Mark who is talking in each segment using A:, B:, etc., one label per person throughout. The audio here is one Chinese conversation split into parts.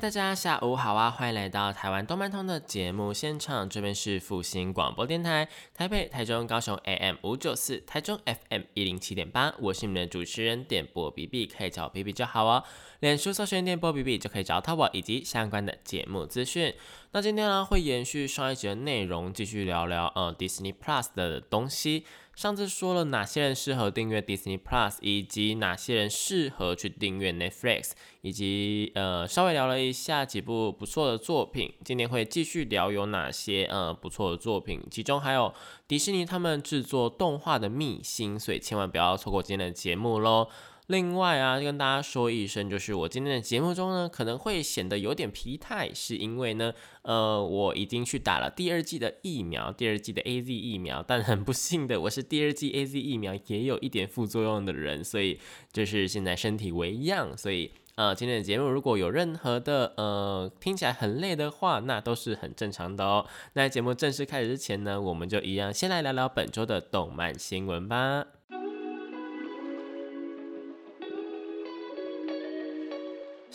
A: 大家下午好啊！欢迎来到台湾动漫通的节目现场，这边是复兴广播电台，台北、台中、高雄 AM 五九四，台中 FM 一零七点八，我是你们的主持人点播 B B，可以叫我 B B 就好哦。脸书搜寻电波 B B 就可以找到我以及相关的节目资讯。那今天呢，会延续上一集的内容，继续聊聊呃 Disney Plus 的东西。上次说了哪些人适合订阅 Disney Plus，以及哪些人适合去订阅 Netflix，以及呃稍微聊了一下几部不错的作品。今天会继续聊有哪些呃不错的作品，其中还有迪士尼他们制作动画的秘辛，所以千万不要错过今天的节目喽。另外啊，跟大家说一声，就是我今天的节目中呢，可能会显得有点疲态，是因为呢，呃，我已经去打了第二季的疫苗，第二季的 A Z 疫苗，但很不幸的，我是第二季 A Z 疫苗也有一点副作用的人，所以就是现在身体为恙，所以呃，今天的节目如果有任何的呃听起来很累的话，那都是很正常的哦。那节目正式开始之前呢，我们就一样先来聊聊本周的动漫新闻吧。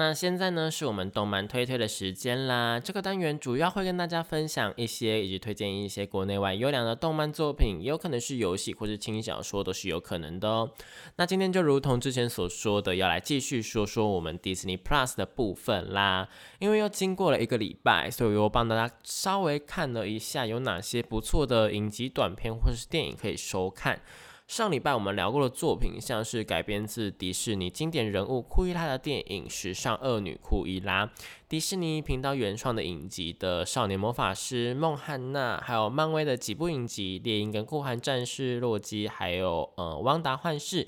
A: 那现在呢，是我们动漫推推的时间啦。这个单元主要会跟大家分享一些，以及推荐一些国内外优良的动漫作品，也有可能是游戏或是轻小说，都是有可能的哦。那今天就如同之前所说的，要来继续说说我们 Disney Plus 的部分啦。因为又经过了一个礼拜，所以我帮大家稍微看了一下有哪些不错的影集短片或是电影可以收看。上礼拜我们聊过的作品，像是改编自迪士尼经典人物库伊拉的电影《时尚恶女库伊拉》，迪士尼频道原创的影集的《少年魔法师》梦汉娜，还有漫威的几部影集《猎鹰》跟《酷寒战士》洛基，还有呃《汪达幻视》。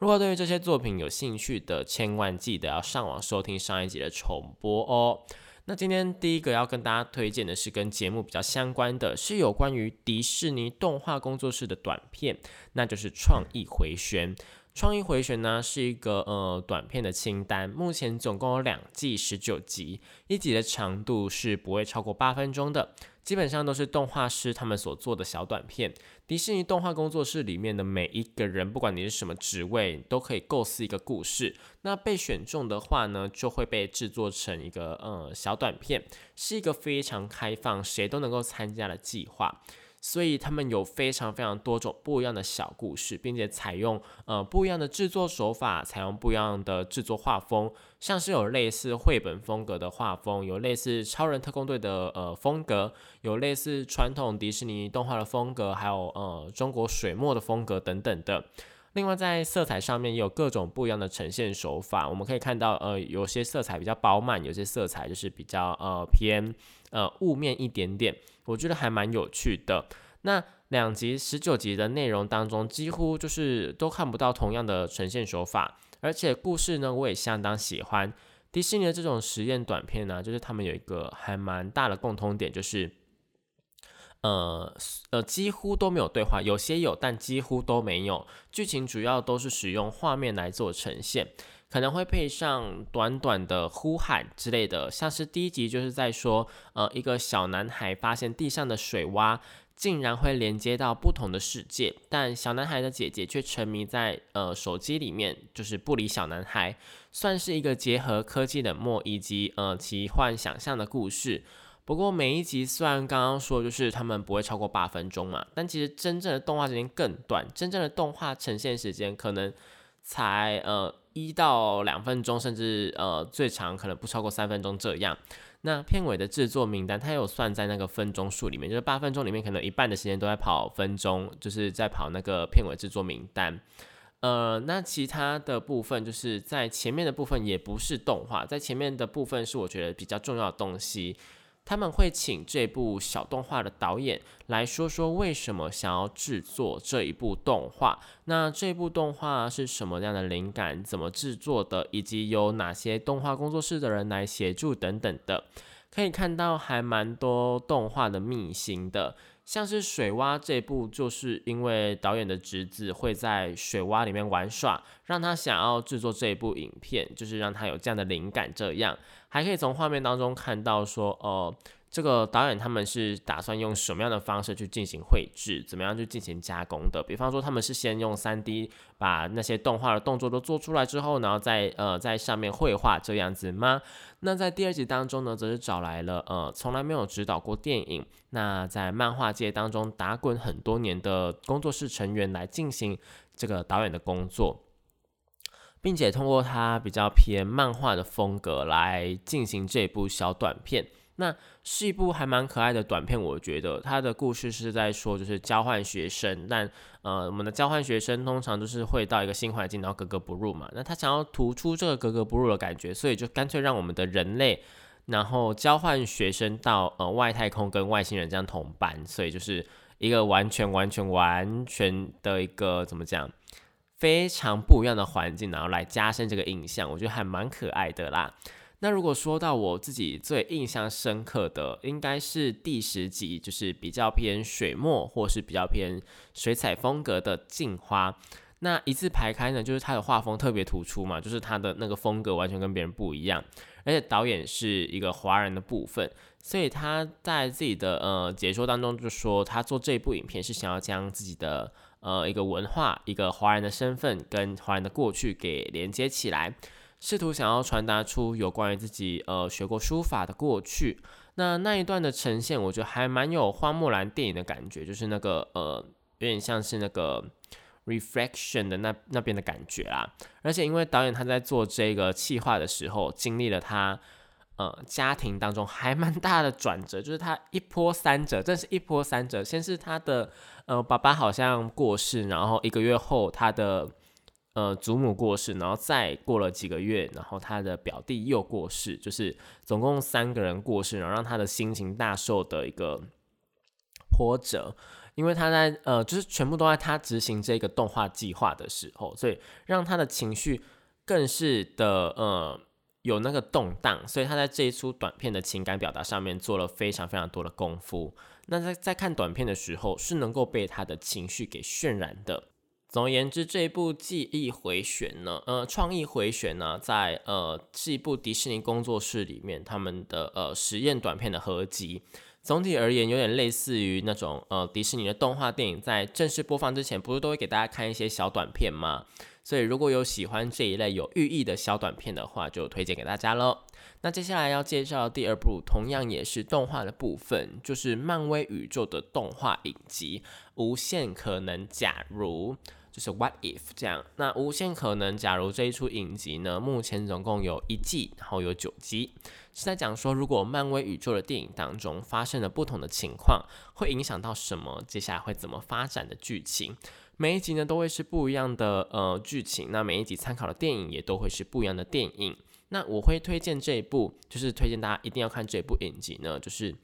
A: 如果对于这些作品有兴趣的，千万记得要上网收听上一集的重播哦。那今天第一个要跟大家推荐的是跟节目比较相关的，是有关于迪士尼动画工作室的短片，那就是《创意回旋》。《创意回旋》呢是一个呃短片的清单，目前总共有两季十九集，一集的长度是不会超过八分钟的。基本上都是动画师他们所做的小短片。迪士尼动画工作室里面的每一个人，不管你是什么职位，都可以构思一个故事。那被选中的话呢，就会被制作成一个呃小短片，是一个非常开放，谁都能够参加的计划。所以他们有非常非常多种不一样的小故事，并且采用呃不一样的制作手法，采用不一样的制作画风，像是有类似绘本风格的画风，有类似超人特工队的呃风格，有类似传统迪士尼动画的风格，还有呃中国水墨的风格等等的。另外在色彩上面也有各种不一样的呈现手法，我们可以看到呃有些色彩比较饱满，有些色彩就是比较呃偏呃雾面一点点。我觉得还蛮有趣的。那两集十九集的内容当中，几乎就是都看不到同样的呈现手法，而且故事呢，我也相当喜欢。迪士尼的这种实验短片呢，就是他们有一个还蛮大的共通点，就是呃呃几乎都没有对话，有些有，但几乎都没有。剧情主要都是使用画面来做呈现。可能会配上短短的呼喊之类的，像是第一集就是在说，呃，一个小男孩发现地上的水洼竟然会连接到不同的世界，但小男孩的姐姐却沉迷在呃手机里面，就是不理小男孩，算是一个结合科技冷漠以及呃奇幻想象的故事。不过每一集虽然刚刚说就是他们不会超过八分钟嘛，但其实真正的动画时间更短，真正的动画呈现时间可能才呃。一到两分钟，甚至呃最长可能不超过三分钟这样。那片尾的制作名单，它有算在那个分钟数里面，就是八分钟里面可能一半的时间都在跑分钟，就是在跑那个片尾制作名单。呃，那其他的部分就是在前面的部分也不是动画，在前面的部分是我觉得比较重要的东西。他们会请这部小动画的导演来说说为什么想要制作这一部动画。那这部动画是什么样的灵感？怎么制作的？以及有哪些动画工作室的人来协助等等的。可以看到还蛮多动画的秘辛的，像是水蛙这部，就是因为导演的侄子会在水蛙里面玩耍，让他想要制作这一部影片，就是让他有这样的灵感。这样还可以从画面当中看到说，哦。这个导演他们是打算用什么样的方式去进行绘制，怎么样去进行加工的？比方说，他们是先用三 D 把那些动画的动作都做出来之后，然后再呃在上面绘画这样子吗？那在第二集当中呢，则是找来了呃从来没有指导过电影，那在漫画界当中打滚很多年的工作室成员来进行这个导演的工作，并且通过他比较偏漫画的风格来进行这部小短片。那是一部还蛮可爱的短片，我觉得它的故事是在说，就是交换学生，但呃，我们的交换学生通常都是会到一个新环境，然后格格不入嘛。那他想要突出这个格格不入的感觉，所以就干脆让我们的人类，然后交换学生到呃外太空跟外星人这样同班，所以就是一个完全完全完全的一个怎么讲，非常不一样的环境，然后来加深这个印象，我觉得还蛮可爱的啦。那如果说到我自己最印象深刻的，应该是第十集，就是比较偏水墨或是比较偏水彩风格的镜花。那一字排开呢，就是它的画风特别突出嘛，就是它的那个风格完全跟别人不一样，而且导演是一个华人的部分，所以他在自己的呃解说当中就说，他做这部影片是想要将自己的呃一个文化、一个华人的身份跟华人的过去给连接起来。试图想要传达出有关于自己呃学过书法的过去，那那一段的呈现，我觉得还蛮有花木兰电影的感觉，就是那个呃有点像是那个 reflection 的那那边的感觉啦。而且因为导演他在做这个企划的时候，经历了他呃家庭当中还蛮大的转折，就是他一波三折，真是一波三折。先是他的呃爸爸好像过世，然后一个月后他的。呃，祖母过世，然后再过了几个月，然后他的表弟又过世，就是总共三个人过世，然后让他的心情大受的一个波折，因为他在呃，就是全部都在他执行这个动画计划的时候，所以让他的情绪更是的呃有那个动荡，所以他在这一出短片的情感表达上面做了非常非常多的功夫。那在在看短片的时候，是能够被他的情绪给渲染的。总而言之，这一部记忆回旋呢，呃，创意回旋呢，在呃是一部迪士尼工作室里面他们的呃实验短片的合集。总体而言，有点类似于那种呃迪士尼的动画电影，在正式播放之前，不是都会给大家看一些小短片吗？所以如果有喜欢这一类有寓意的小短片的话，就推荐给大家喽。那接下来要介绍第二部，同样也是动画的部分，就是漫威宇宙的动画影集《无限可能》，假如。就是 What if 这样？那无限可能，假如这一出影集呢，目前总共有一季，然后有九集，是在讲说，如果漫威宇宙的电影当中发生了不同的情况，会影响到什么？接下来会怎么发展的剧情？每一集呢，都会是不一样的呃剧情。那每一集参考的电影也都会是不一样的电影。那我会推荐这一部，就是推荐大家一定要看这部影集呢，就是。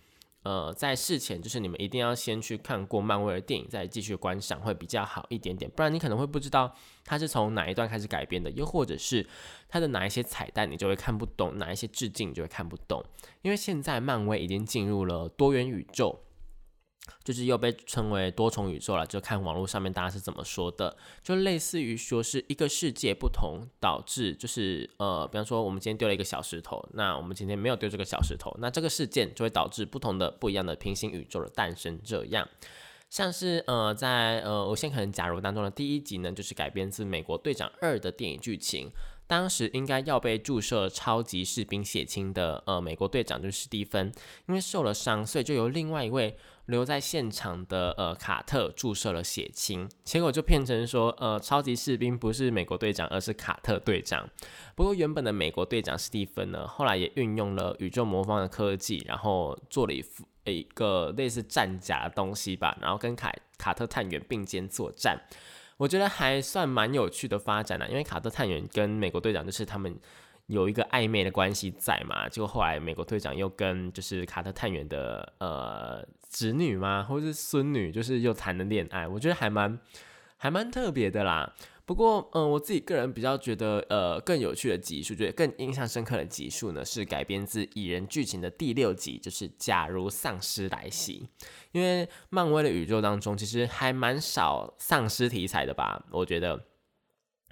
A: 呃，在事前就是你们一定要先去看过漫威的电影，再继续观赏会比较好一点点，不然你可能会不知道它是从哪一段开始改编的，又或者是它的哪一些彩蛋你就会看不懂，哪一些致敬你就会看不懂，因为现在漫威已经进入了多元宇宙。就是又被称为多重宇宙了，就看网络上面大家是怎么说的，就类似于说是一个世界不同导致，就是呃，比方说我们今天丢了一个小石头，那我们今天没有丢这个小石头，那这个事件就会导致不同的不一样的平行宇宙的诞生。这样，像是呃，在呃，我现可能假如当中的第一集呢，就是改编自美国队长二的电影剧情。当时应该要被注射超级士兵血清的呃美国队长就是史蒂芬，因为受了伤，所以就由另外一位留在现场的呃卡特注射了血清，结果就变成说呃超级士兵不是美国队长，而是卡特队长。不过原本的美国队长史蒂芬呢，后来也运用了宇宙魔方的科技，然后做了一副一个类似战甲的东西吧，然后跟卡卡特探员并肩作战。我觉得还算蛮有趣的发展呢，因为卡特探员跟美国队长就是他们有一个暧昧的关系在嘛，就后来美国队长又跟就是卡特探员的呃侄女吗，或者是孙女，就是又谈了恋爱，我觉得还蛮还蛮特别的啦。不过，嗯，我自己个人比较觉得，呃，更有趣的集数，觉得更印象深刻的集数呢，是改编自蚁人剧情的第六集，就是假如丧尸来袭。因为漫威的宇宙当中，其实还蛮少丧尸题材的吧？我觉得。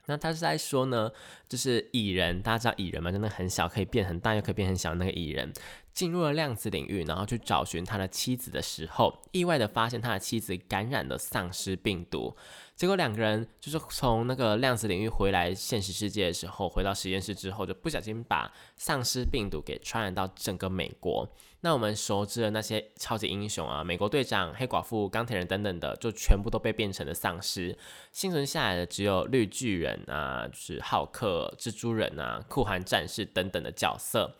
A: 那他是在说呢，就是蚁人，大家知道蚁人嘛，真的很小，可以变很大，又可以变很小。那个蚁人进入了量子领域，然后去找寻他的妻子的时候，意外的发现他的妻子感染了丧尸病毒。结果两个人就是从那个量子领域回来现实世界的时候，回到实验室之后，就不小心把丧尸病毒给传染到整个美国。那我们熟知的那些超级英雄啊，美国队长、黑寡妇、钢铁人等等的，就全部都被变成了丧尸。幸存下来的只有绿巨人啊，就是浩克、蜘蛛人啊、酷寒战士等等的角色。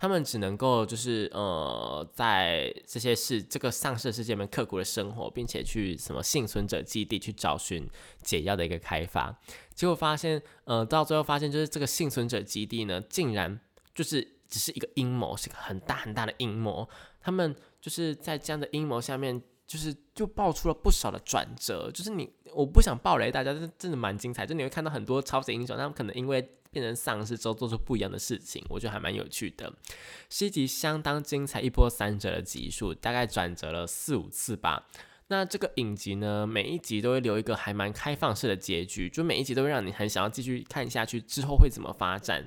A: 他们只能够就是呃，在这些世这个丧尸世界里面刻苦的生活，并且去什么幸存者基地去找寻解药的一个开发，结果发现呃，到最后发现就是这个幸存者基地呢，竟然就是只是一个阴谋，是一个很大很大的阴谋。他们就是在这样的阴谋下面，就是就爆出了不少的转折。就是你我不想爆雷，大家是真的蛮精彩，就你会看到很多超级英雄，他们可能因为。变成丧尸之后做出不一样的事情，我觉得还蛮有趣的，是一集相当精彩、一波三折的集数，大概转折了四五次吧。那这个影集呢，每一集都会留一个还蛮开放式的结局，就每一集都会让你很想要继续看下去，之后会怎么发展，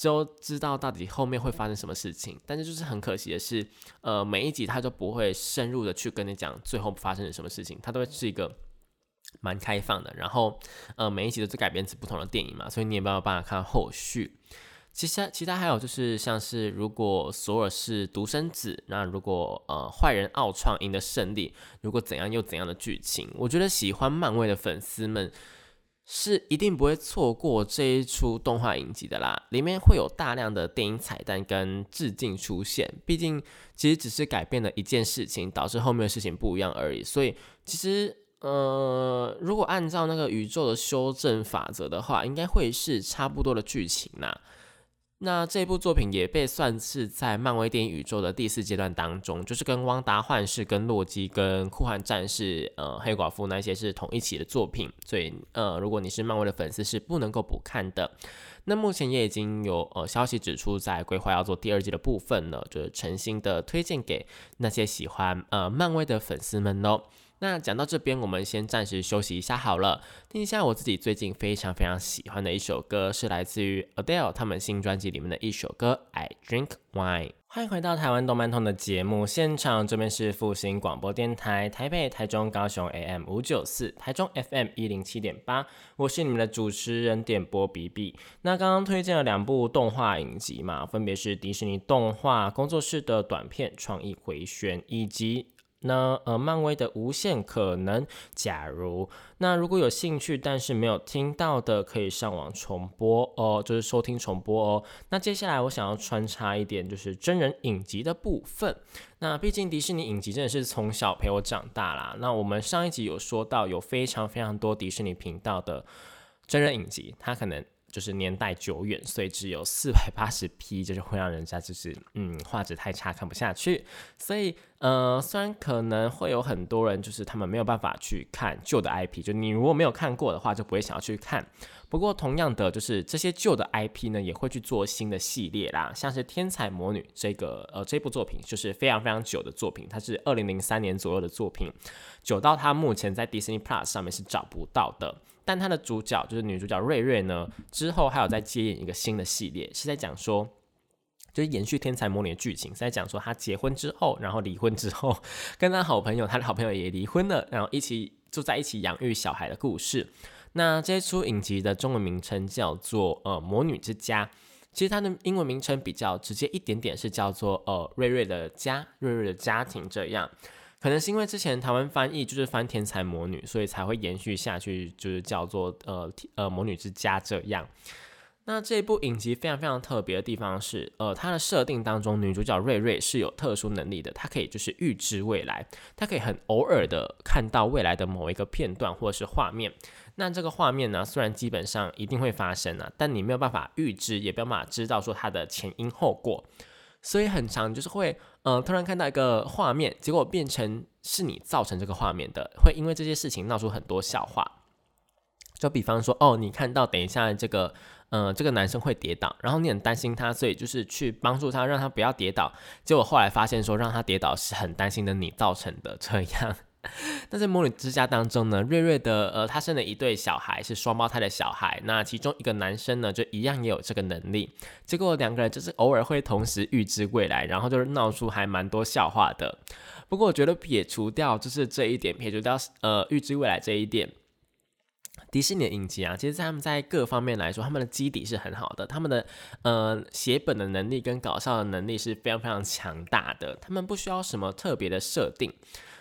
A: 就知道到底后面会发生什么事情。但是就是很可惜的是，呃，每一集它都不会深入的去跟你讲最后发生了什么事情，它都会是一个。蛮开放的，然后呃每一集都是改编自不同的电影嘛，所以你也没有办法看后续。其实其他还有就是像是如果索尔是独生子，那如果呃坏人奥创赢得胜利，如果怎样又怎样的剧情，我觉得喜欢漫威的粉丝们是一定不会错过这一出动画影集的啦。里面会有大量的电影彩蛋跟致敬出现，毕竟其实只是改变了一件事情，导致后面的事情不一样而已。所以其实。呃，如果按照那个宇宙的修正法则的话，应该会是差不多的剧情啦。那这部作品也被算是在漫威电影宇宙的第四阶段当中，就是跟汪达幻视、跟洛基、跟酷寒战士、呃黑寡妇那些是同一起的作品，所以呃，如果你是漫威的粉丝，是不能够不看的。那目前也已经有呃消息指出，在规划要做第二季的部分呢，就是诚心的推荐给那些喜欢呃漫威的粉丝们哦。那讲到这边，我们先暂时休息一下好了。听一下我自己最近非常非常喜欢的一首歌，是来自于 Adele 他们新专辑里面的一首歌《I Drink Wine》。欢迎回到台湾动漫通的节目现场，这边是复兴广播电台台北、台中、高雄 AM 五九四，台中 FM 一零七点八，我是你们的主持人点播 B B。那刚刚推荐了两部动画影集嘛，分别是迪士尼动画工作室的短片《创意回旋》以及。那呃，漫威的无限可能，假如那如果有兴趣但是没有听到的，可以上网重播哦，就是收听重播哦。那接下来我想要穿插一点，就是真人影集的部分。那毕竟迪士尼影集真的是从小陪我长大啦。那我们上一集有说到，有非常非常多迪士尼频道的真人影集，它可能。就是年代久远，所以只有四百八十 P，就是会让人家就是嗯画质太差看不下去。所以呃，虽然可能会有很多人就是他们没有办法去看旧的 IP，就你如果没有看过的话，就不会想要去看。不过同样的，就是这些旧的 IP 呢，也会去做新的系列啦，像是《天才魔女》这个呃这部作品，就是非常非常久的作品，它是二零零三年左右的作品，久到它目前在 Disney Plus 上面是找不到的。但它的主角就是女主角瑞瑞呢，之后还有在接演一个新的系列，是在讲说，就是延续天才魔女的剧情，在讲说她结婚之后，然后离婚之后，跟她好朋友，她的好朋友也离婚了，然后一起住在一起养育小孩的故事。那这出影集的中文名称叫做呃魔女之家，其实它的英文名称比较直接一点点，是叫做呃瑞瑞的家，瑞瑞的家庭这样。可能是因为之前台湾翻译就是翻天才魔女，所以才会延续下去，就是叫做呃呃魔女之家这样。那这部影集非常非常特别的地方是，呃，它的设定当中，女主角瑞瑞是有特殊能力的，她可以就是预知未来，她可以很偶尔的看到未来的某一个片段或者是画面。那这个画面呢，虽然基本上一定会发生啊，但你没有办法预知，也没有办法知道说它的前因后果，所以很长就是会，呃，突然看到一个画面，结果变成是你造成这个画面的，会因为这些事情闹出很多笑话。就比方说，哦，你看到等一下这个。嗯，这个男生会跌倒，然后你很担心他，所以就是去帮助他，让他不要跌倒。结果后来发现说，让他跌倒是很担心的你造成的这样。那在魔女之家当中呢，瑞瑞的呃，他生了一对小孩，是双胞胎的小孩。那其中一个男生呢，就一样也有这个能力。结果两个人就是偶尔会同时预知未来，然后就是闹出还蛮多笑话的。不过我觉得撇除掉就是这一点，撇除掉呃预知未来这一点。迪士尼的影集啊，其实他们在各方面来说，他们的基底是很好的，他们的呃写本的能力跟搞笑的能力是非常非常强大的，他们不需要什么特别的设定，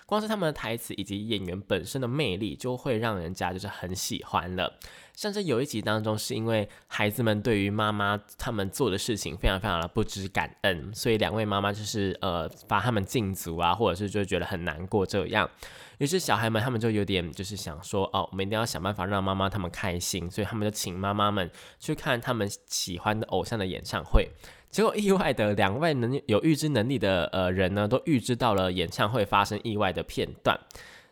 A: 光是他们的台词以及演员本身的魅力，就会让人家就是很喜欢了。甚至有一集当中，是因为孩子们对于妈妈他们做的事情非常非常的不知感恩，所以两位妈妈就是呃罚他们禁足啊，或者是就觉得很难过这样。于是小孩们他们就有点就是想说，哦，我们一定要想办法让妈妈他们开心，所以他们就请妈妈们去看他们喜欢的偶像的演唱会。结果意外的，两位能有预知能力的呃人呢，都预知到了演唱会发生意外的片段。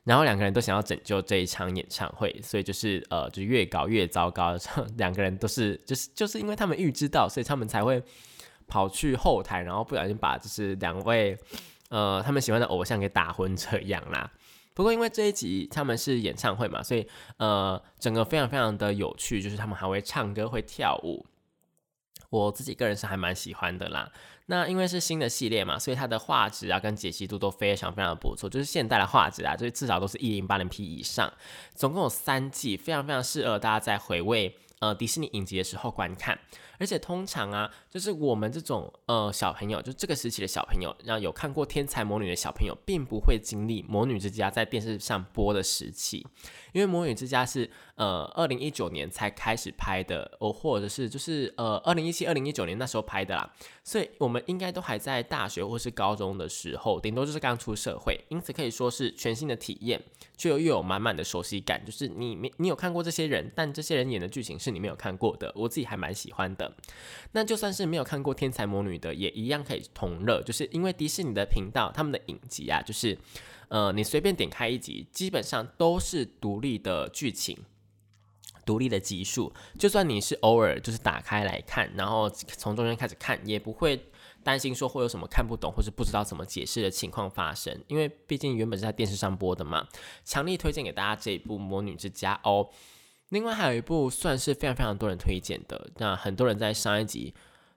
A: 然后两个人都想要拯救这一场演唱会，所以就是呃，就越搞越糟糕。两个人都是就是就是因为他们预知到，所以他们才会跑去后台，然后不小心把就是两位呃他们喜欢的偶像给打昏这样啦。不过因为这一集他们是演唱会嘛，所以呃整个非常非常的有趣，就是他们还会唱歌会跳舞。我自己个人是还蛮喜欢的啦。那因为是新的系列嘛，所以它的画质啊跟解析度都非常非常的不错，就是现代的画质啊，就是至少都是一零八零 P 以上。总共有三季，非常非常适合大家在回味呃迪士尼影集的时候观看。而且通常啊，就是我们这种呃小朋友，就这个时期的小朋友，让有看过《天才魔女》的小朋友，并不会经历《魔女之家》在电视上播的时期，因为《魔女之家》是呃二零一九年才开始拍的，哦，或者是就是呃二零一七、二零一九年那时候拍的啦，所以我们应该都还在大学或是高中的时候，顶多就是刚出社会，因此可以说是全新的体验，却又又有满满的熟悉感，就是你没你有看过这些人，但这些人演的剧情是你没有看过的，我自己还蛮喜欢的。那就算是没有看过《天才魔女》的，也一样可以同乐，就是因为迪士尼的频道他们的影集啊，就是呃，你随便点开一集，基本上都是独立的剧情、独立的集数。就算你是偶尔就是打开来看，然后从中间开始看，也不会担心说会有什么看不懂或是不知道怎么解释的情况发生，因为毕竟原本是在电视上播的嘛。强力推荐给大家这一部《魔女之家》哦。另外还有一部算是非常非常多人推荐的，那很多人在上一集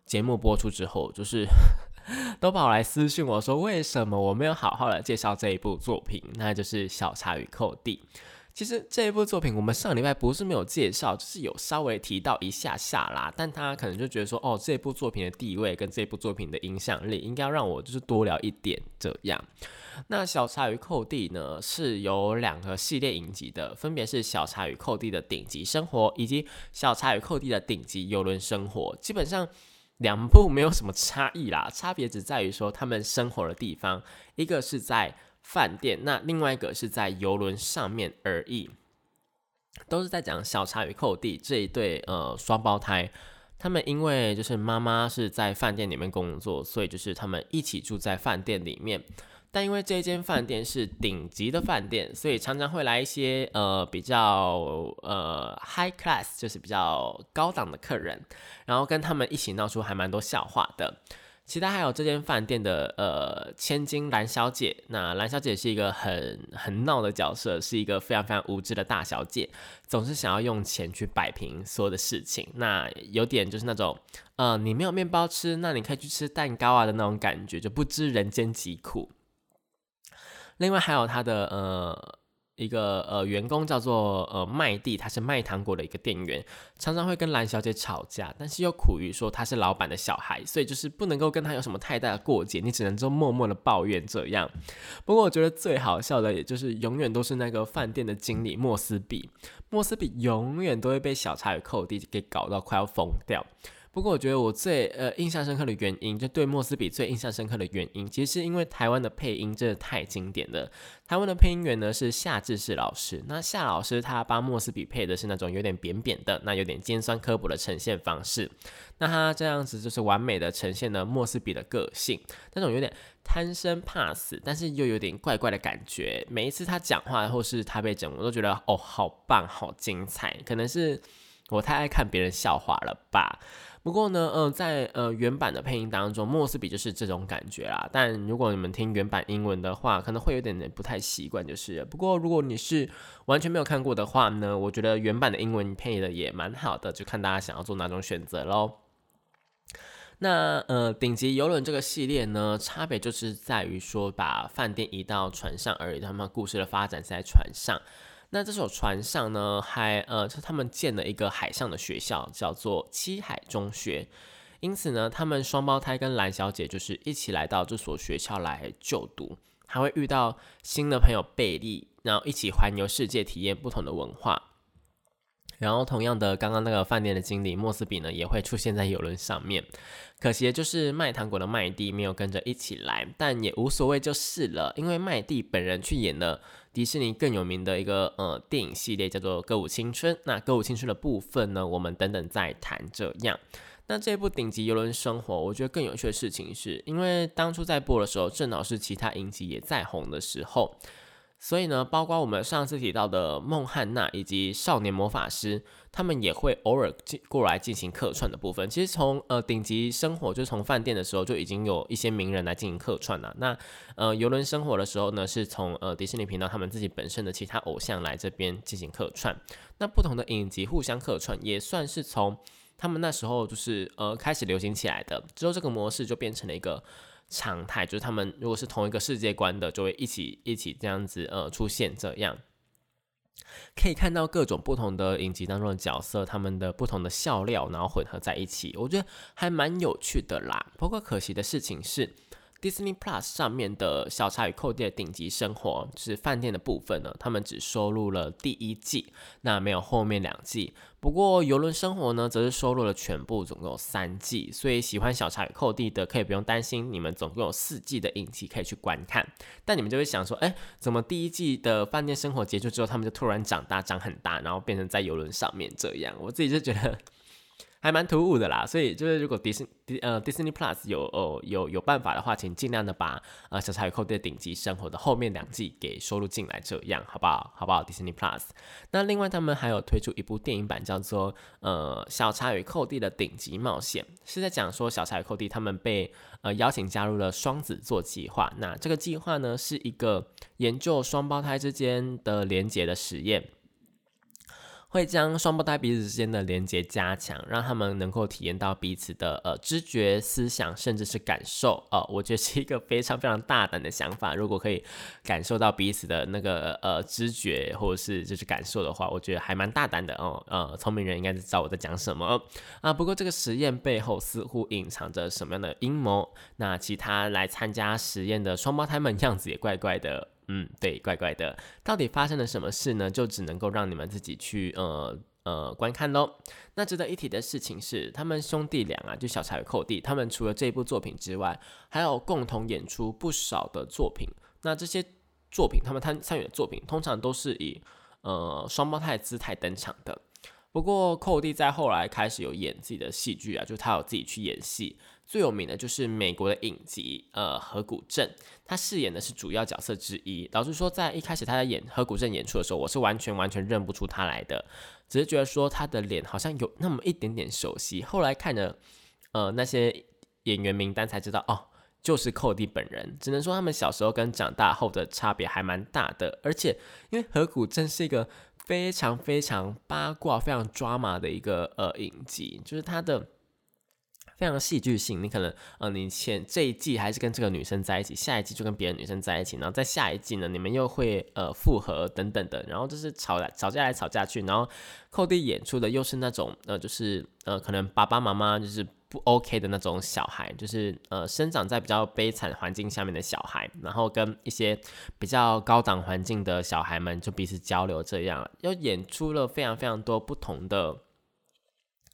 A: 节目播出之后，就是 都跑来私信我说，为什么我没有好好的介绍这一部作品？那就是《小茶与寇弟》。其实这一部作品，我们上礼拜不是没有介绍，就是有稍微提到一下下啦。但他可能就觉得说，哦，这部作品的地位跟这部作品的影响力，应该要让我就是多聊一点这样。那小茶与寇弟呢，是有两个系列影集的，分别是小茶与寇弟的顶级生活，以及小茶与寇弟的顶级游轮生活。基本上两部没有什么差异啦，差别只在于说他们生活的地方，一个是在饭店，那另外一个是在游轮上面而已。都是在讲小茶与寇弟这一对呃双胞胎，他们因为就是妈妈是在饭店里面工作，所以就是他们一起住在饭店里面。但因为这间饭店是顶级的饭店，所以常常会来一些呃比较呃 high class，就是比较高档的客人，然后跟他们一起闹出还蛮多笑话的。其他还有这间饭店的呃千金蓝小姐，那蓝小姐是一个很很闹的角色，是一个非常非常无知的大小姐，总是想要用钱去摆平所有的事情。那有点就是那种呃你没有面包吃，那你可以去吃蛋糕啊的那种感觉，就不知人间疾苦。另外还有她的呃一个呃员工叫做呃麦蒂，他是卖糖果的一个店员，常常会跟蓝小姐吵架，但是又苦于说他是老板的小孩，所以就是不能够跟他有什么太大的过节，你只能就默默的抱怨这样。不过我觉得最好笑的，也就是永远都是那个饭店的经理莫斯比，莫斯比永远都会被小茶与寇蒂给搞到快要疯掉。不过我觉得我最呃印象深刻的原因，就对莫斯比最印象深刻的原因，其实是因为台湾的配音真的太经典了。台湾的配音员呢是夏志士老师，那夏老师他帮莫斯比配的是那种有点扁扁的，那有点尖酸刻薄的呈现方式。那他这样子就是完美的呈现了莫斯比的个性，那种有点贪生怕死，但是又有点怪怪的感觉。每一次他讲话或是他被整，我都觉得哦好棒，好精彩。可能是我太爱看别人笑话了吧。不过呢，呃，在呃原版的配音当中，莫斯比就是这种感觉啦。但如果你们听原版英文的话，可能会有点点不太习惯，就是。不过如果你是完全没有看过的话呢，我觉得原版的英文配的也蛮好的，就看大家想要做哪种选择喽。那呃，顶级游轮这个系列呢，差别就是在于说把饭店移到船上而已，他们故事的发展是在船上。那这艘船上呢，还呃，是他们建了一个海上的学校，叫做七海中学。因此呢，他们双胞胎跟蓝小姐就是一起来到这所学校来就读，还会遇到新的朋友贝利，然后一起环游世界，体验不同的文化。然后，同样的，刚刚那个饭店的经理莫斯比呢，也会出现在游轮上面。可惜的就是卖糖果的麦蒂没有跟着一起来，但也无所谓就是了，因为麦蒂本人去演了迪士尼更有名的一个呃电影系列，叫做《歌舞青春》。那《歌舞青春》的部分呢，我们等等再谈。这样，那这部顶级游轮生活，我觉得更有趣的事情是，因为当初在播的时候，正好是其他影集也在红的时候。所以呢，包括我们上次提到的孟汉娜以及少年魔法师，他们也会偶尔进过来进行客串的部分。其实从呃顶级生活，就从饭店的时候就已经有一些名人来进行客串了。那呃游轮生活的时候呢，是从呃迪士尼频道他们自己本身的其他偶像来这边进行客串。那不同的影集互相客串，也算是从他们那时候就是呃开始流行起来的。之后这个模式就变成了一个。常态就是他们如果是同一个世界观的，就会一起一起这样子呃出现，这样可以看到各种不同的影集当中的角色，他们的不同的笑料，然后混合在一起，我觉得还蛮有趣的啦。不过可惜的事情是。Disney Plus 上面的小茶与寇弟的顶级生活，就是饭店的部分呢，他们只收录了第一季，那没有后面两季。不过游轮生活呢，则是收录了全部，总共有三季。所以喜欢小茶与寇弟的，可以不用担心，你们总共有四季的影集可以去观看。但你们就会想说，哎，怎么第一季的饭店生活结束之后，他们就突然长大，长很大，然后变成在游轮上面这样？我自己就觉得。还蛮突兀的啦，所以就是如果迪士迪呃 Disney Plus 有哦有有办法的话，请尽量的把呃小茶与寇弟的顶级生活的后面两季给收录进来，这样好不好？好不好？Disney Plus。那另外他们还有推出一部电影版，叫做呃小茶与寇弟的顶级冒险，是在讲说小茶与寇弟他们被呃邀请加入了双子座计划。那这个计划呢是一个研究双胞胎之间的连结的实验。会将双胞胎彼此之间的连接加强，让他们能够体验到彼此的呃知觉、思想，甚至是感受。呃，我觉得是一个非常非常大胆的想法。如果可以感受到彼此的那个呃知觉，或者是就是感受的话，我觉得还蛮大胆的哦。呃，聪明人应该知道我在讲什么啊。不过这个实验背后似乎隐藏着什么样的阴谋？那其他来参加实验的双胞胎们样子也怪怪的。嗯，对，怪怪的，到底发生了什么事呢？就只能够让你们自己去呃呃观看喽。那值得一提的事情是，他们兄弟俩啊，就小柴与寇弟，他们除了这部作品之外，还有共同演出不少的作品。那这些作品，他们参参与的作品，通常都是以呃双胞胎姿态登场的。不过寇弟在后来开始有演自己的戏剧啊，就他有自己去演戏。最有名的就是美国的影集，呃，河谷镇，他饰演的是主要角色之一。老实说，在一开始他在演河谷镇演出的时候，我是完全完全认不出他来的，只是觉得说他的脸好像有那么一点点熟悉。后来看着呃那些演员名单才知道，哦，就是寇弟本人。只能说他们小时候跟长大后的差别还蛮大的。而且因为河谷镇是一个非常非常八卦、非常抓马的一个呃影集，就是他的。非常戏剧性。你可能呃，你前这一季还是跟这个女生在一起，下一季就跟别的女生在一起，然后在下一季呢，你们又会呃复合等等的，然后就是吵来吵架来吵架去，然后寇弟演出的又是那种呃，就是呃，可能爸爸妈妈就是。不 OK 的那种小孩，就是呃生长在比较悲惨环境下面的小孩，然后跟一些比较高档环境的小孩们就彼此交流，这样又演出了非常非常多不同的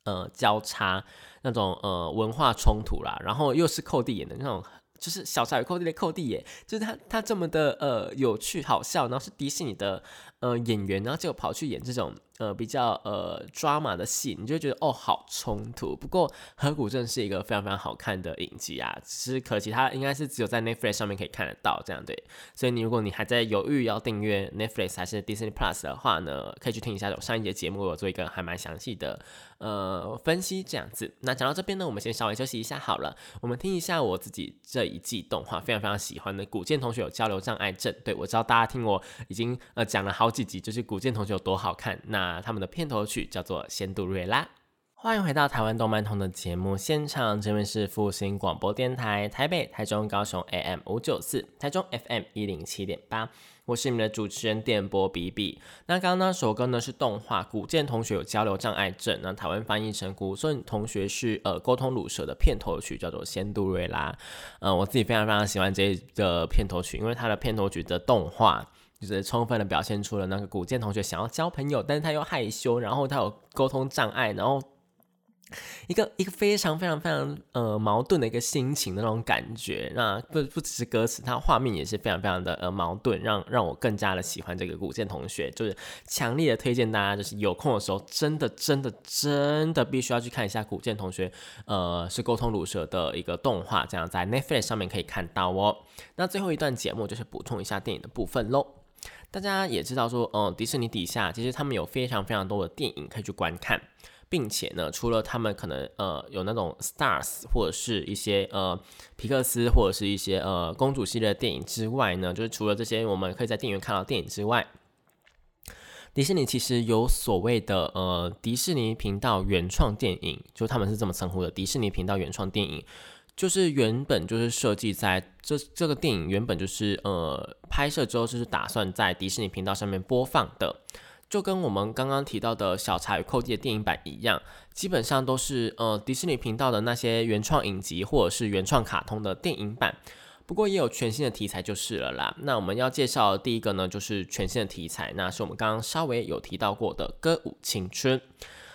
A: 呃交叉那种呃文化冲突啦，然后又是寇弟演的那种。就是小柴与寇弟的寇弟耶，就是他他这么的呃有趣好笑，然后是迪士尼的呃演员，然后就跑去演这种呃比较呃 drama 的戏，你就觉得哦好冲突。不过《河谷镇》是一个非常非常好看的影集啊，只是可惜它应该是只有在 Netflix 上面可以看得到这样对。所以你如果你还在犹豫要订阅 Netflix 还是 Disney Plus 的话呢，可以去听一下我上一节节目，我做一个还蛮详细的。呃，分析这样子。那讲到这边呢，我们先稍微休息一下好了。我们听一下我自己这一季动画非常非常喜欢的古剑同学有交流障碍症。对我知道大家听我已经呃讲了好几集，就是古剑同学有多好看。那啊他们的片头曲叫做《仙杜瑞拉》。欢迎回到台湾动漫通的节目现场，这边是复兴广播电台台北、台中、高雄 AM 五九四，台中 FM 一零七点八。我是你们的主持人电波比比。那刚刚那首歌呢是动画《古剑同学有交流障碍症》，那台湾翻译成古顺同学是呃沟通乳蛇的片头曲，叫做《仙杜瑞拉》。嗯，我自己非常非常喜欢这个片头曲，因为它的片头曲的动画就是充分的表现出了那个古剑同学想要交朋友，但是他又害羞，然后他有沟通障碍，然后。一个一个非常非常非常呃矛盾的一个心情的那种感觉，那不不只是歌词，它画面也是非常非常的呃矛盾，让让我更加的喜欢这个古剑同学，就是强烈的推荐大家，就是有空的时候真的真的真的必须要去看一下古剑同学，呃是沟通乳蛇的一个动画，这样在 Netflix 上面可以看到哦。那最后一段节目就是补充一下电影的部分喽，大家也知道说，嗯，迪士尼底下其实他们有非常非常多的电影可以去观看。并且呢，除了他们可能呃有那种 stars 或者是一些呃皮克斯或者是一些呃公主系列电影之外呢，就是除了这些我们可以在电影院看到电影之外，迪士尼其实有所谓的呃迪士尼频道原创电影，就他们是这么称呼的，迪士尼频道原创电影，就是原本就是设计在这这个电影原本就是呃拍摄之后就是打算在迪士尼频道上面播放的。就跟我们刚刚提到的小茶与寇弟的电影版一样，基本上都是呃迪士尼频道的那些原创影集或者是原创卡通的电影版。不过也有全新的题材就是了啦。那我们要介绍的第一个呢，就是全新的题材，那是我们刚刚稍微有提到过的《歌舞青春》。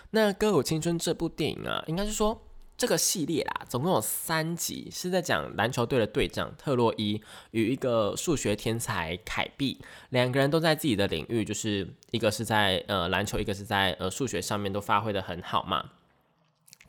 A: 那《歌舞青春》这部电影啊，应该是说。这个系列啦，总共有三集，是在讲篮球队的队长特洛伊与一个数学天才凯蒂两个人都在自己的领域，就是一个是在呃篮球，一个是在呃数学上面都发挥的很好嘛。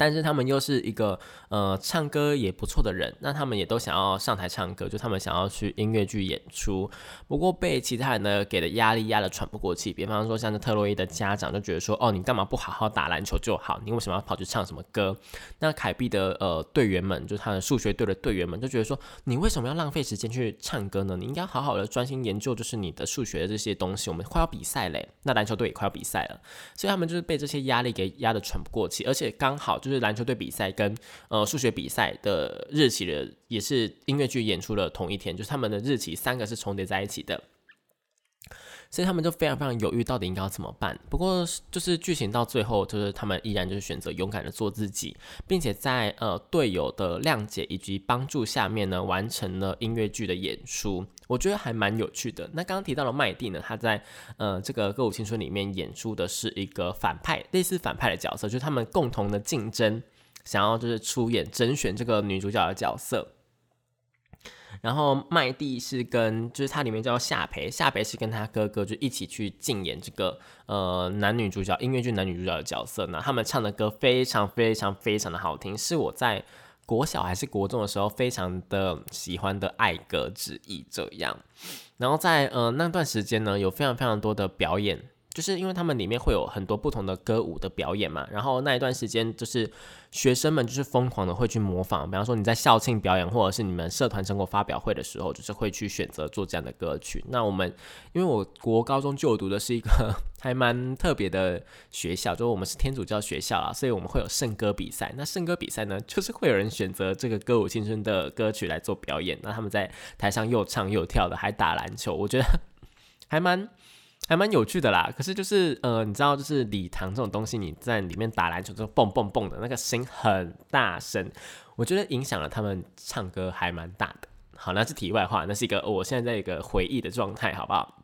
A: 但是他们又是一个呃唱歌也不错的人，那他们也都想要上台唱歌，就他们想要去音乐剧演出。不过被其他人呢给的压力压得喘不过气。比方说像是特洛伊的家长就觉得说，哦，你干嘛不好好打篮球就好？你为什么要跑去唱什么歌？那凯碧的呃队员们，就他的数学队的队员们就觉得说，你为什么要浪费时间去唱歌呢？你应该好好的专心研究，就是你的数学的这些东西。我们快要比赛嘞，那篮球队也快要比赛了，所以他们就是被这些压力给压得喘不过气，而且刚好就是。就是篮球队比赛跟呃数学比赛的日期的也是音乐剧演出的同一天，就是他们的日期三个是重叠在一起的，所以他们就非常非常犹豫，到底应该要怎么办。不过就是剧情到最后，就是他们依然就是选择勇敢的做自己，并且在呃队友的谅解以及帮助下面呢，完成了音乐剧的演出。我觉得还蛮有趣的。那刚刚提到了麦蒂呢，他在呃这个歌舞青春里面演出的是一个反派，类似反派的角色，就是他们共同的竞争，想要就是出演甄选这个女主角的角色。然后麦蒂是跟就是他里面叫夏培，夏培是跟他哥哥就一起去竞演这个呃男女主角音乐剧男女主角的角色。那他们唱的歌非常非常非常的好听，是我在。国小还是国中的时候，非常的喜欢的爱歌之一这样，然后在呃那段时间呢，有非常非常多的表演就是因为他们里面会有很多不同的歌舞的表演嘛，然后那一段时间就是学生们就是疯狂的会去模仿，比方说你在校庆表演或者是你们社团成果发表会的时候，就是会去选择做这样的歌曲。那我们因为我国高中就读的是一个 还蛮特别的学校，就是我们是天主教学校啊，所以我们会有圣歌比赛。那圣歌比赛呢，就是会有人选择这个歌舞青春的歌曲来做表演，那他们在台上又唱又跳的，还打篮球，我觉得 还蛮。还蛮有趣的啦，可是就是呃，你知道，就是礼堂这种东西，你在里面打篮球之后蹦蹦蹦的那个声很大声，我觉得影响了他们唱歌还蛮大的。好，那是题外话，那是一个我现在在一个回忆的状态，好不好？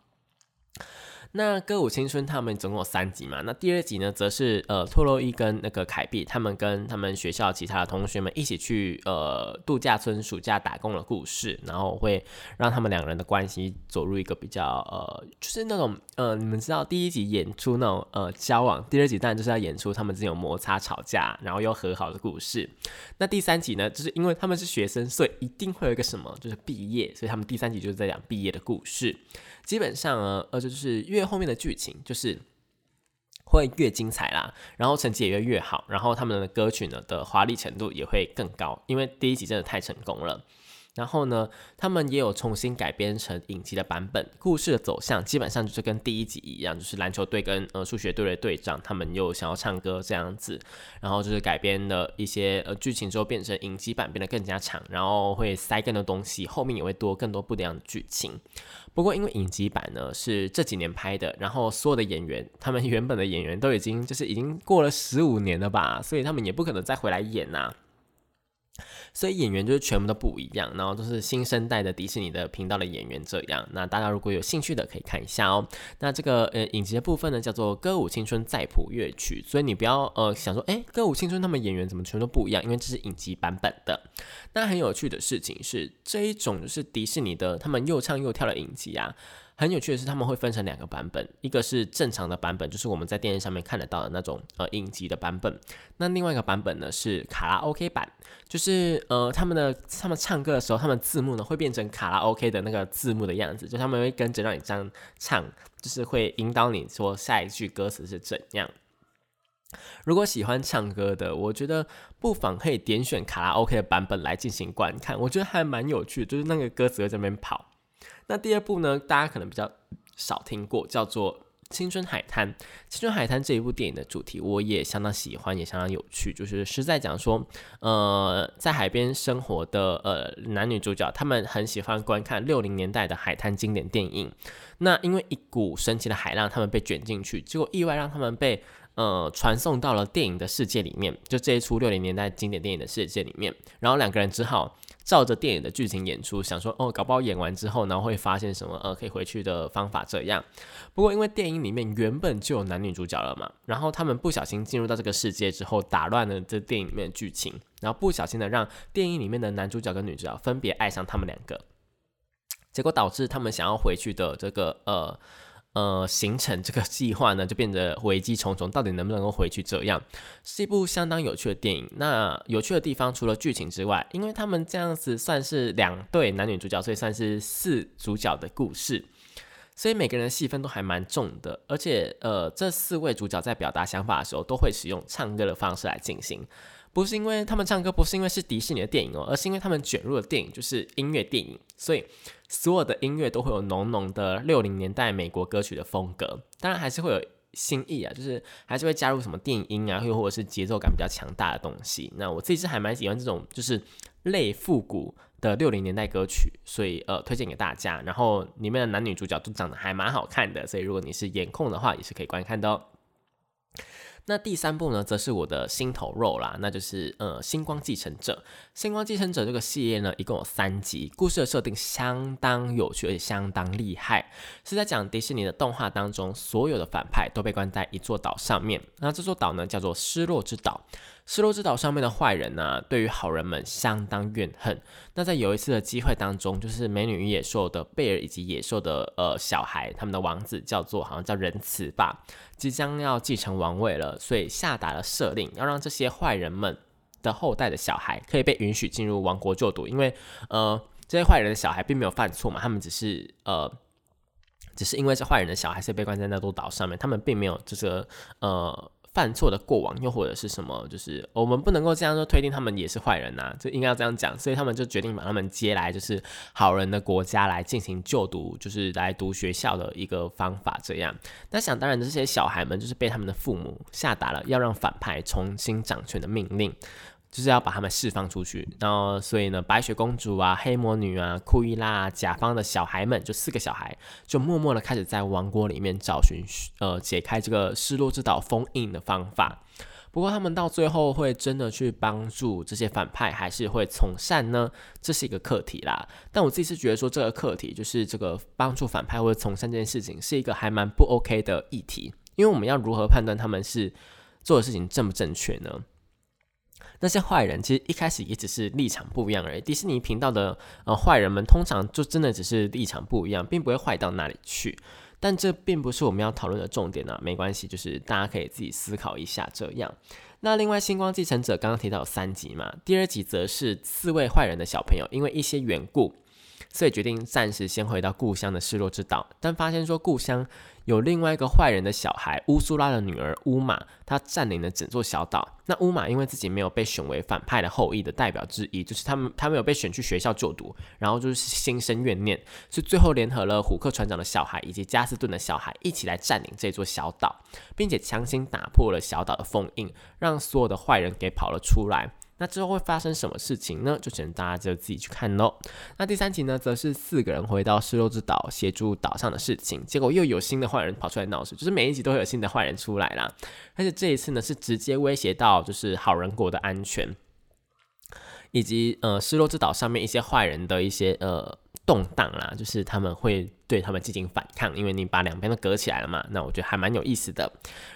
A: 那歌舞青春他们总共有三集嘛？那第二集呢，则是呃托洛伊跟那个凯碧他们跟他们学校其他的同学们一起去呃度假村暑假打工的故事，然后会让他们两个人的关系走入一个比较呃，就是那种呃，你们知道第一集演出那种呃交往，第二集当然就是要演出他们之间有摩擦吵架，然后又和好的故事。那第三集呢，就是因为他们是学生，所以一定会有一个什么，就是毕业，所以他们第三集就是在讲毕业的故事。基本上呢，呃，就是越后面的剧情就是会越精彩啦，然后成绩也越越好，然后他们的歌曲呢的华丽程度也会更高，因为第一集真的太成功了。然后呢，他们也有重新改编成影集的版本，故事的走向基本上就是跟第一集一样，就是篮球队跟呃数学队的队长，他们又想要唱歌这样子，然后就是改编了一些呃剧情之后变成影集版变得更加长，然后会塞更多东西，后面也会多更多不一样的剧情。不过因为影集版呢是这几年拍的，然后所有的演员他们原本的演员都已经就是已经过了十五年了吧，所以他们也不可能再回来演呐。所以演员就是全部都不一样，然后都是新生代的迪士尼的频道的演员这样。那大家如果有兴趣的，可以看一下哦。那这个呃影集的部分呢，叫做《歌舞青春再谱乐曲》，所以你不要呃想说，哎，《歌舞青春》他们演员怎么全都不一样？因为这是影集版本的。那很有趣的事情是，这一种就是迪士尼的他们又唱又跳的影集啊。很有趣的是，他们会分成两个版本，一个是正常的版本，就是我们在电视上面看得到的那种呃影集的版本。那另外一个版本呢是卡拉 OK 版，就是呃他们的他们唱歌的时候，他们字幕呢会变成卡拉 OK 的那个字幕的样子，就他们会跟着让你这样唱，就是会引导你说下一句歌词是怎样。如果喜欢唱歌的，我觉得不妨可以点选卡拉 OK 的版本来进行观看，我觉得还蛮有趣，就是那个歌词在这边跑。那第二部呢，大家可能比较少听过，叫做《青春海滩》。《青春海滩》这一部电影的主题，我也相当喜欢，也相当有趣。就是是在讲说，呃，在海边生活的呃男女主角，他们很喜欢观看六零年代的海滩经典电影。那因为一股神奇的海浪，他们被卷进去，结果意外让他们被呃传送到了电影的世界里面，就这一出六零年代经典电影的世界里面。然后两个人只好。照着电影的剧情演出，想说哦，搞不好演完之后，然后会发现什么呃，可以回去的方法这样。不过因为电影里面原本就有男女主角了嘛，然后他们不小心进入到这个世界之后，打乱了这电影里面的剧情，然后不小心的让电影里面的男主角跟女主角分别爱上他们两个，结果导致他们想要回去的这个呃。呃，形成这个计划呢，就变得危机重重。到底能不能够回去？这样是一部相当有趣的电影。那有趣的地方，除了剧情之外，因为他们这样子算是两对男女主角，所以算是四主角的故事，所以每个人的戏份都还蛮重的。而且，呃，这四位主角在表达想法的时候，都会使用唱歌的方式来进行。不是因为他们唱歌，不是因为是迪士尼的电影哦，而是因为他们卷入的电影就是音乐电影，所以所有的音乐都会有浓浓的六零年代美国歌曲的风格。当然还是会有新意啊，就是还是会加入什么电音啊，又或者是节奏感比较强大的东西。那我自己是还蛮喜欢这种就是类复古的六零年代歌曲，所以呃推荐给大家。然后里面的男女主角都长得还蛮好看的，所以如果你是颜控的话，也是可以观看的哦。那第三部呢，则是我的心头肉啦，那就是呃《星光继承者》。《星光继承者》这个系列呢，一共有三集，故事的设定相当有趣，而且相当厉害，是在讲迪士尼的动画当中，所有的反派都被关在一座岛上面，那这座岛呢，叫做失落之岛。失落之岛上面的坏人呢，对于好人们相当怨恨。那在有一次的机会当中，就是美女与野兽的贝尔以及野兽的呃小孩，他们的王子叫做好像叫仁慈吧，即将要继承王位了，所以下达了赦令，要让这些坏人们的后代的小孩可以被允许进入王国就读，因为呃这些坏人的小孩并没有犯错嘛，他们只是呃。只是因为是坏人的小孩是被关在那座岛上面，他们并没有这个呃。犯错的过往，又或者是什么，就是我们不能够这样说推定他们也是坏人呐，就应该要这样讲，所以他们就决定把他们接来，就是好人的国家来进行就读，就是来读学校的一个方法。这样，那想当然，这些小孩们就是被他们的父母下达了要让反派重新掌权的命令。就是要把他们释放出去，然后所以呢，白雪公主啊、黑魔女啊、库伊拉啊、甲方的小孩们，就四个小孩，就默默的开始在王国里面找寻呃解开这个失落之岛封印的方法。不过他们到最后会真的去帮助这些反派，还是会从善呢？这是一个课题啦。但我自己是觉得说，这个课题就是这个帮助反派或者从善这件事情，是一个还蛮不 OK 的议题，因为我们要如何判断他们是做的事情正不正确呢？那些坏人其实一开始也只是立场不一样而已。迪士尼频道的呃坏人们通常就真的只是立场不一样，并不会坏到哪里去。但这并不是我们要讨论的重点啊，没关系，就是大家可以自己思考一下这样。那另外，星光继承者刚刚提到有三集嘛，第二集则是四位坏人的小朋友因为一些缘故，所以决定暂时先回到故乡的失落之岛，但发现说故乡。有另外一个坏人的小孩乌苏拉的女儿乌玛，她占领了整座小岛。那乌玛因为自己没有被选为反派的后裔的代表之一，就是他们他没有被选去学校就读，然后就是心生怨念，所以最后联合了虎克船长的小孩以及加斯顿的小孩一起来占领这座小岛，并且强行打破了小岛的封印，让所有的坏人给跑了出来。那之后会发生什么事情呢？就只能大家就自己去看喽。那第三集呢，则是四个人回到失落之岛协助岛上的事情，结果又有新的坏人跑出来闹事，就是每一集都会有新的坏人出来啦。而且这一次呢，是直接威胁到就是好人国的安全，以及呃失落之岛上面一些坏人的一些呃动荡啦，就是他们会。对他们进行反抗，因为你把两边都隔起来了嘛。那我觉得还蛮有意思的。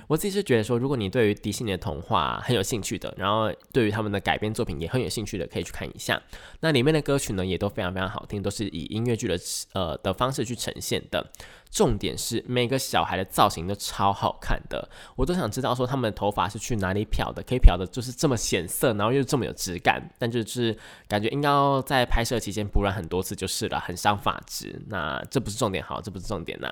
A: 我自己是觉得说，如果你对于迪士尼的童话很有兴趣的，然后对于他们的改编作品也很有兴趣的，可以去看一下。那里面的歌曲呢，也都非常非常好听，都是以音乐剧的呃的方式去呈现的。重点是每个小孩的造型都超好看的，我都想知道说他们的头发是去哪里漂的，可以漂的就是这么显色，然后又这么有质感。但就是感觉应该要在拍摄期间补染很多次就是了，很伤发质。那这不是。重点好，这不是重点呐。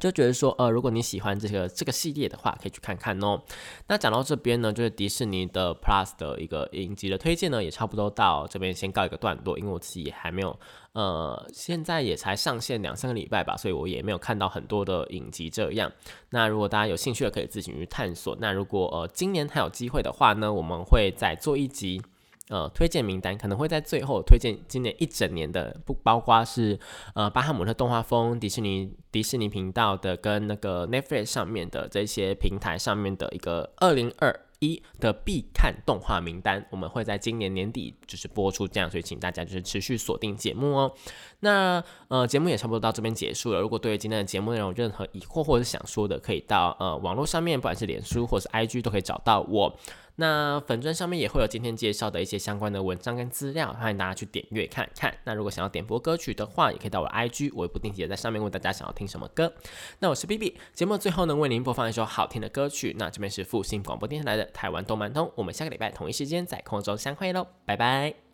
A: 就觉得说，呃，如果你喜欢这个这个系列的话，可以去看看哦。那讲到这边呢，就是迪士尼的 Plus 的一个影集的推荐呢，也差不多到这边先告一个段落。因为我自己还没有，呃，现在也才上线两三个礼拜吧，所以我也没有看到很多的影集这样。那如果大家有兴趣的，可以自行去探索。那如果呃今年还有机会的话呢，我们会再做一集。呃，推荐名单可能会在最后推荐今年一整年的，不包括是呃巴哈姆特动画风、迪士尼迪士尼频道的跟那个 Netflix 上面的这些平台上面的一个二零二一的必看动画名单，我们会在今年年底就是播出这样，所以请大家就是持续锁定节目哦。那呃节目也差不多到这边结束了，如果对于今天的节目内容有任何疑惑或者想说的，可以到呃网络上面，不管是脸书或是 IG 都可以找到我。那粉钻上面也会有今天介绍的一些相关的文章跟资料，欢迎大家去点阅看看。那如果想要点播歌曲的话，也可以到我的 IG，我也不定期的在上面问大家想要听什么歌。那我是 B B，节目最后呢为您播放一首好听的歌曲。那这边是复兴广播电视台的台湾动漫通，我们下个礼拜同一时间在空中相会喽，拜拜。